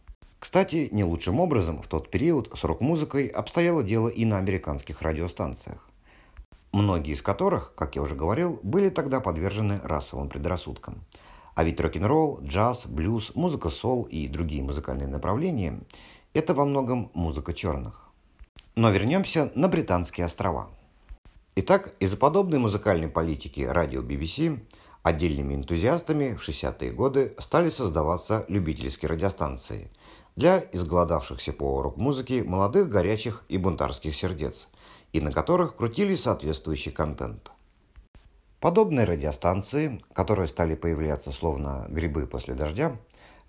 Кстати, не лучшим образом в тот период с рок-музыкой обстояло дело и на американских радиостанциях. Многие из которых, как я уже говорил, были тогда подвержены расовым предрассудкам – а ведь рок-н-ролл, джаз, блюз, музыка сол и другие музыкальные направления – это во многом музыка черных. Но вернемся на Британские острова. Итак, из-за подобной музыкальной политики радио BBC отдельными энтузиастами в 60-е годы стали создаваться любительские радиостанции для изголодавшихся по рок-музыке молодых, горячих и бунтарских сердец, и на которых крутили соответствующий контент – Подобные радиостанции, которые стали появляться словно грибы после дождя,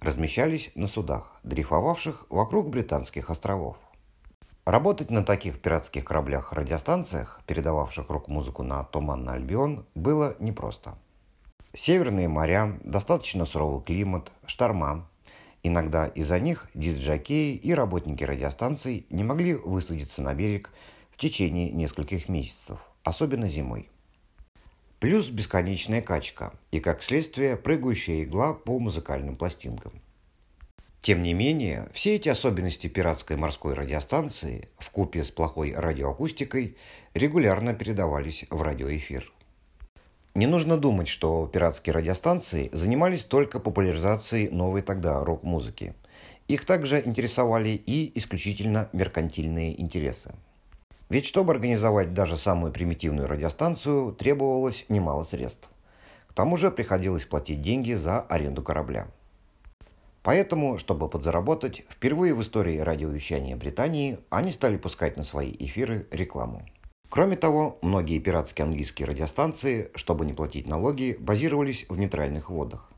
размещались на судах, дрейфовавших вокруг британских островов. Работать на таких пиратских кораблях-радиостанциях, передававших рок-музыку на Туманный Альбион, было непросто. Северные моря, достаточно суровый климат, шторма. Иногда из-за них дисджокеи и работники радиостанций не могли высадиться на берег в течение нескольких месяцев – особенно зимой. Плюс бесконечная качка и, как следствие, прыгающая игла по музыкальным пластинкам. Тем не менее, все эти особенности пиратской морской радиостанции в купе с плохой радиоакустикой регулярно передавались в радиоэфир. Не нужно думать, что пиратские радиостанции занимались только популяризацией новой тогда рок-музыки. Их также интересовали и исключительно меркантильные интересы. Ведь чтобы организовать даже самую примитивную радиостанцию, требовалось немало средств. К тому же приходилось платить деньги за аренду корабля. Поэтому, чтобы подзаработать, впервые в истории радиовещания Британии они стали пускать на свои эфиры рекламу. Кроме того, многие пиратские английские радиостанции, чтобы не платить налоги, базировались в нейтральных водах.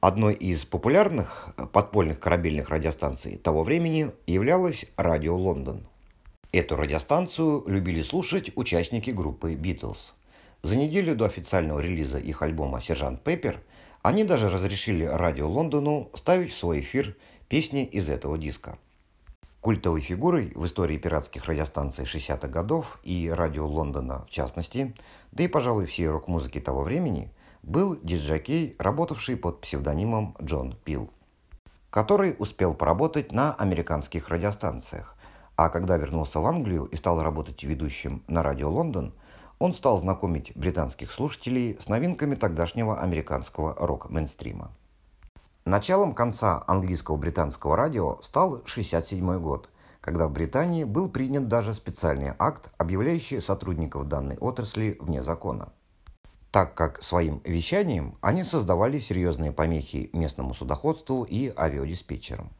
Одной из популярных подпольных корабельных радиостанций того времени являлась «Радио Лондон». Эту радиостанцию любили слушать участники группы «Битлз». За неделю до официального релиза их альбома «Сержант Пеппер» они даже разрешили радио Лондону ставить в свой эфир песни из этого диска. Культовой фигурой в истории пиратских радиостанций 60-х годов и радио Лондона в частности, да и, пожалуй, всей рок-музыки того времени, был диджакей, работавший под псевдонимом Джон Пил, который успел поработать на американских радиостанциях, а когда вернулся в Англию и стал работать ведущим на радио Лондон, он стал знакомить британских слушателей с новинками тогдашнего американского рок-мейнстрима. Началом конца английского британского радио стал 1967 год, когда в Британии был принят даже специальный акт, объявляющий сотрудников данной отрасли вне закона. Так как своим вещанием они создавали серьезные помехи местному судоходству и авиадиспетчерам.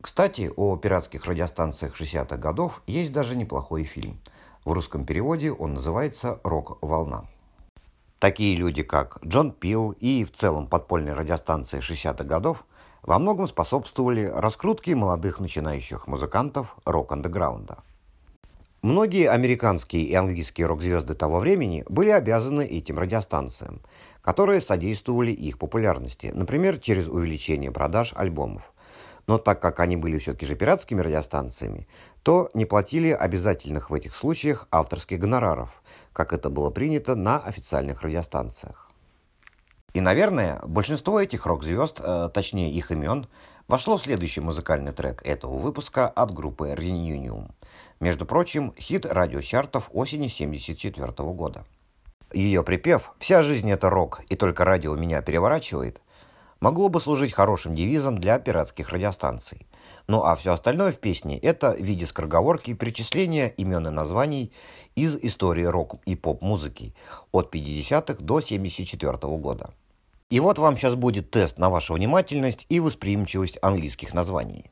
Кстати, о пиратских радиостанциях 60-х годов есть даже неплохой фильм. В русском переводе он называется «Рок-волна». Такие люди, как Джон Пил и в целом подпольные радиостанции 60-х годов, во многом способствовали раскрутке молодых начинающих музыкантов рок-андеграунда. Многие американские и английские рок-звезды того времени были обязаны этим радиостанциям, которые содействовали их популярности, например, через увеличение продаж альбомов. Но так как они были все-таки же пиратскими радиостанциями, то не платили обязательных в этих случаях авторских гонораров, как это было принято на официальных радиостанциях. И, наверное, большинство этих рок-звезд, э, точнее их имен, вошло в следующий музыкальный трек этого выпуска от группы Reunion. Между прочим, хит радиочартов осени 1974 года. Ее припев «Вся жизнь это рок, и только радио меня переворачивает» могло бы служить хорошим девизом для пиратских радиостанций. Ну а все остальное в песне – это в виде скороговорки перечисления имен и названий из истории рок- и поп-музыки от 50-х до 74 -го года. И вот вам сейчас будет тест на вашу внимательность и восприимчивость английских названий.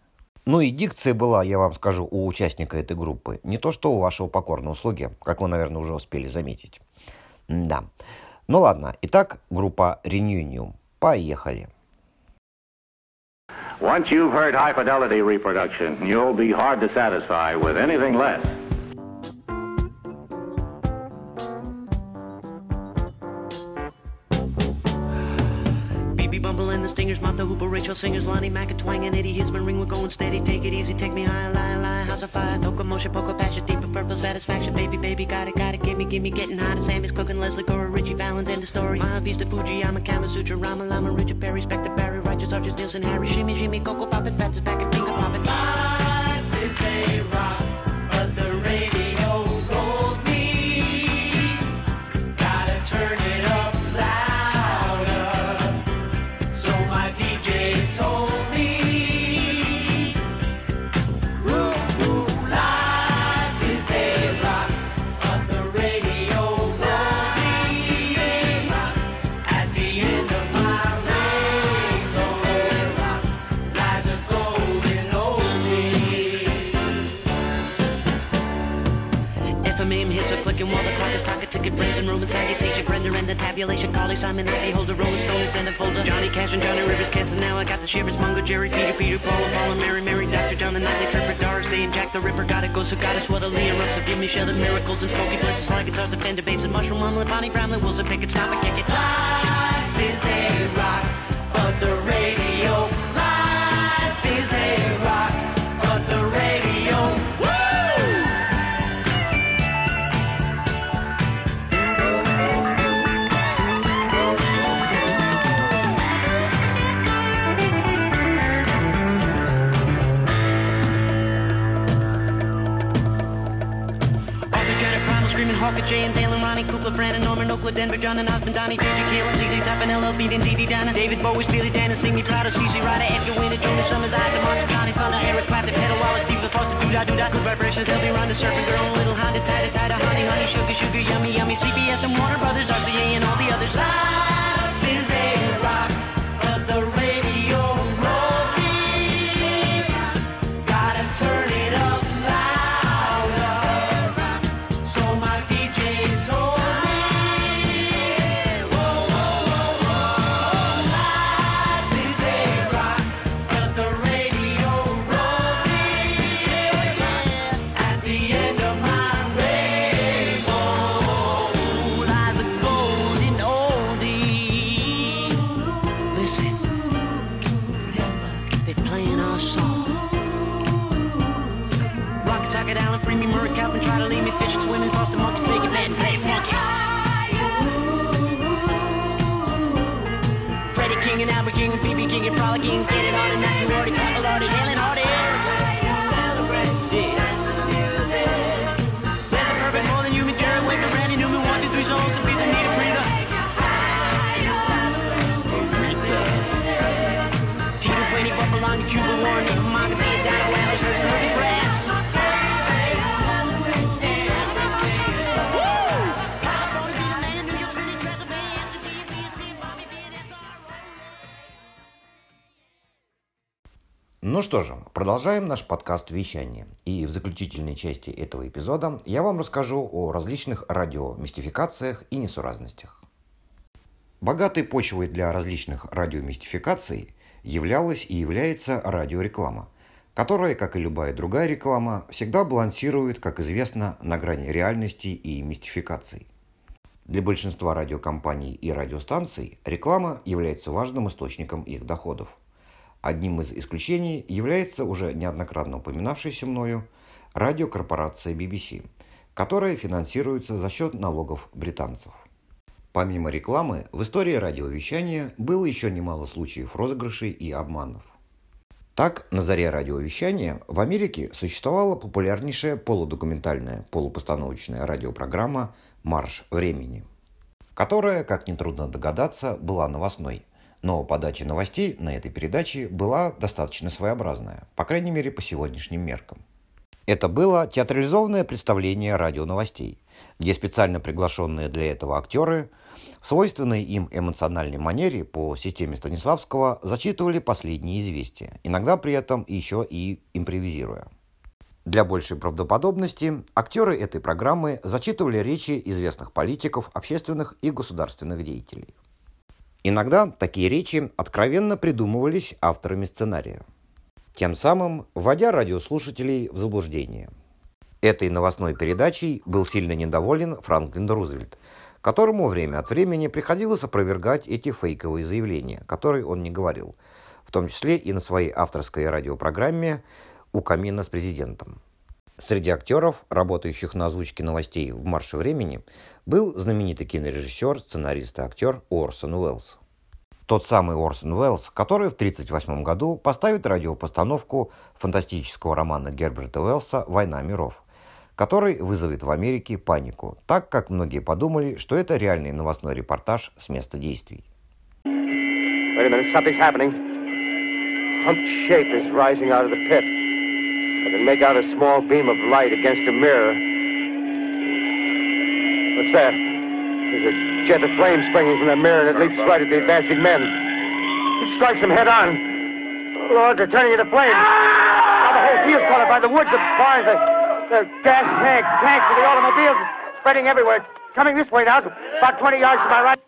Ну и дикция была, я вам скажу, у участника этой группы. Не то, что у вашего покорного слуги, как вы, наверное, уже успели заметить. Да. Ну ладно, итак, группа Reunion. Поехали. Once you've heard high fidelity reproduction, you'll be hard to satisfy with anything less. BB Bumble and the Stingers, Martha Hooper, Rachel Singers, Lonnie Mack, Twang, and Eddie Hisman, ring, we're going steady, take it easy, take me high, lie, lie, house of fire, locomotion, poker, passion, deep purple satisfaction, baby, baby, got it, got it, gimme, gimme, getting hot, Sammy's cooking, Leslie Cora, Richie Valens, end the story, Maha Vista, Fuji, I'm a Kama Sutra, Rama Lama, Richard Perry, Spectre Barry, Righteous Arches, Nielsen, Harry, Shimmy, Shimmy, Coco, Poppin', Fats is back and finger poppin'. Life is a rock, but the radio Roman salutation, Brenda and the tabulation, Carly, Simon, Rolling Stones, and a folder. Johnny Cash and Johnny Rivers, now I got the shivers, Mungo, Jerry, Peter, Peter, Paul, Paula, Mary, Mary, Dr. John, the Nightly Tripper, Doris Day, and Jack the Ripper, gotta go, so gotta sweat, Lee and Russell, give me shelter, miracles, and smoky places, like guitars, and Fender basses, Mushroom, Mumlet, Bonnie, Bramley, Wilson, Pickett, stop and kick it. Life is a rock, Shay and and Ronnie, Kukla, Fran and Norman, Oakland, Denver, John and Osmond, Donnie, JJ, Caleb, ZZ Top and LL Beat and Dee Donna, David Bowie, Steely Dan and Sing Me Proud CC Ryder, Edgar Winter, Jonas Summers, Isaac Monster, Johnny Thunder, Eric Clapton, Pedal Wallace, Stephen Foster, Doo Da Doo Da, Good Vibrations, be Ronda, Surfing Girl, Little Honda, Tida Tida, Honey Honey, Sugar Sugar, Yummy Yummy, CBS and Warner Brothers, RCA and all the others. Ну что же, продолжаем наш подкаст «Вещание». И в заключительной части этого эпизода я вам расскажу о различных радиомистификациях и несуразностях. Богатой почвой для различных радиомистификаций являлась и является радиореклама, которая, как и любая другая реклама, всегда балансирует, как известно, на грани реальности и мистификаций. Для большинства радиокомпаний и радиостанций реклама является важным источником их доходов. Одним из исключений является уже неоднократно упоминавшаяся мною радиокорпорация BBC, которая финансируется за счет налогов британцев. Помимо рекламы, в истории радиовещания было еще немало случаев розыгрышей и обманов. Так, на заре радиовещания в Америке существовала популярнейшая полудокументальная, полупостановочная радиопрограмма «Марш времени», которая, как нетрудно догадаться, была новостной. Но подача новостей на этой передаче была достаточно своеобразная, по крайней мере по сегодняшним меркам. Это было театрализованное представление радионовостей, где специально приглашенные для этого актеры в свойственной им эмоциональной манере по системе Станиславского зачитывали последние известия, иногда при этом еще и импровизируя. Для большей правдоподобности актеры этой программы зачитывали речи известных политиков, общественных и государственных деятелей. Иногда такие речи откровенно придумывались авторами сценария, тем самым вводя радиослушателей в заблуждение. Этой новостной передачей был сильно недоволен Франклин Рузвельт, которому время от времени приходилось опровергать эти фейковые заявления, которые он не говорил, в том числе и на своей авторской радиопрограмме «У камина с президентом». Среди актеров, работающих на озвучке новостей в «Марше времени», был знаменитый кинорежиссер, сценарист и актер Орсон Уэллс. Тот самый Орсон Уэллс, который в 1938 году поставит радиопостановку фантастического романа Герберта Уэллса «Война миров», который вызовет в Америке панику, так как многие подумали, что это реальный новостной репортаж с места действий. Wait a minute, something's happening. Humped shape is rising out of the pit. I can make out a small beam of light against a mirror. What's that? There's a jet of flame springing from the mirror and it leaps right at the advancing men. It strikes them head on. Lord, they're turning into flames. Now the whole field's caught up by the woods, the barns, the, the gas tanks, tanks of the automobiles spreading everywhere. Coming this way now, about 20 yards to my right.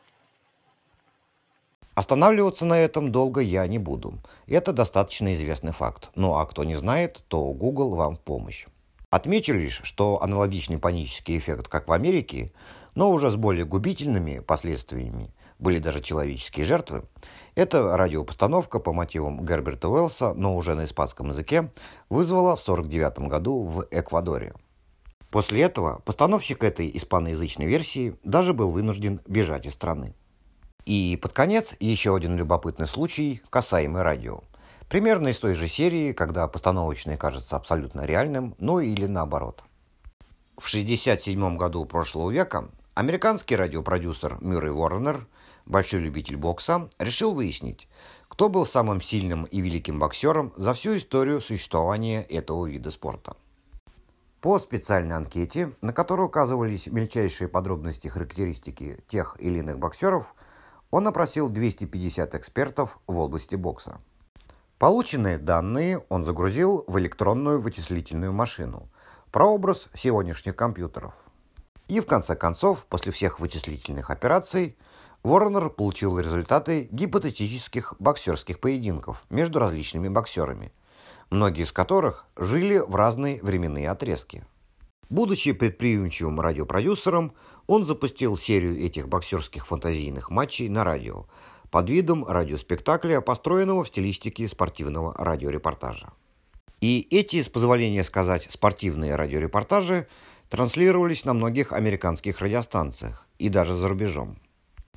Останавливаться на этом долго я не буду. Это достаточно известный факт. Ну а кто не знает, то Google вам в помощь. Отмечу лишь, что аналогичный панический эффект, как в Америке, но уже с более губительными последствиями, были даже человеческие жертвы, эта радиопостановка по мотивам Герберта Уэллса, но уже на испанском языке, вызвала в 1949 году в Эквадоре. После этого постановщик этой испаноязычной версии даже был вынужден бежать из страны. И под конец еще один любопытный случай, касаемый радио. Примерно из той же серии, когда постановочное кажется абсолютно реальным, ну или наоборот. В 1967 году прошлого века американский радиопродюсер Мюррей Уорнер, большой любитель бокса, решил выяснить, кто был самым сильным и великим боксером за всю историю существования этого вида спорта. По специальной анкете, на которой указывались мельчайшие подробности характеристики тех или иных боксеров, он опросил 250 экспертов в области бокса. Полученные данные он загрузил в электронную вычислительную машину – прообраз сегодняшних компьютеров. И в конце концов, после всех вычислительных операций, Воронер получил результаты гипотетических боксерских поединков между различными боксерами, многие из которых жили в разные временные отрезки. Будучи предприимчивым радиопродюсером, он запустил серию этих боксерских фантазийных матчей на радио под видом радиоспектакля, построенного в стилистике спортивного радиорепортажа. И эти, с позволения сказать, спортивные радиорепортажи транслировались на многих американских радиостанциях и даже за рубежом.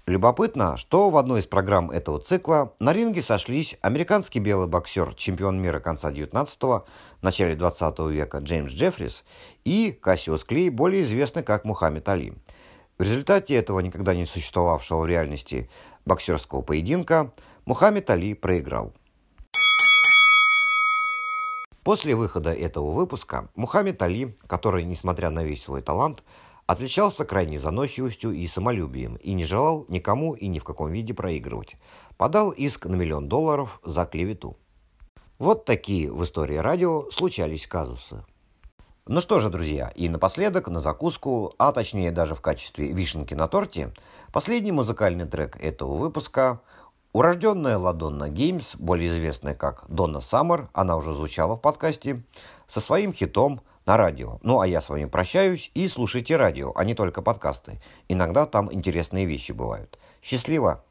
Любопытно, что в одной из программ этого цикла на ринге сошлись американский белый боксер, чемпион мира конца 19-го, начале 20 века Джеймс Джеффрис и Кассиус Клей, более известный как Мухаммед Али. В результате этого никогда не существовавшего в реальности боксерского поединка Мухаммед Али проиграл. После выхода этого выпуска Мухаммед Али, который, несмотря на весь свой талант, отличался крайней заносчивостью и самолюбием и не желал никому и ни в каком виде проигрывать, подал иск на миллион долларов за клевету. Вот такие в истории радио случались казусы. Ну что же, друзья, и напоследок, на закуску, а точнее даже в качестве вишенки на торте, последний музыкальный трек этого выпуска Урожденная Ладонна Геймс, более известная как Донна Саммер, она уже звучала в подкасте, со своим хитом на радио. Ну а я с вами прощаюсь и слушайте радио, а не только подкасты. Иногда там интересные вещи бывают. Счастливо!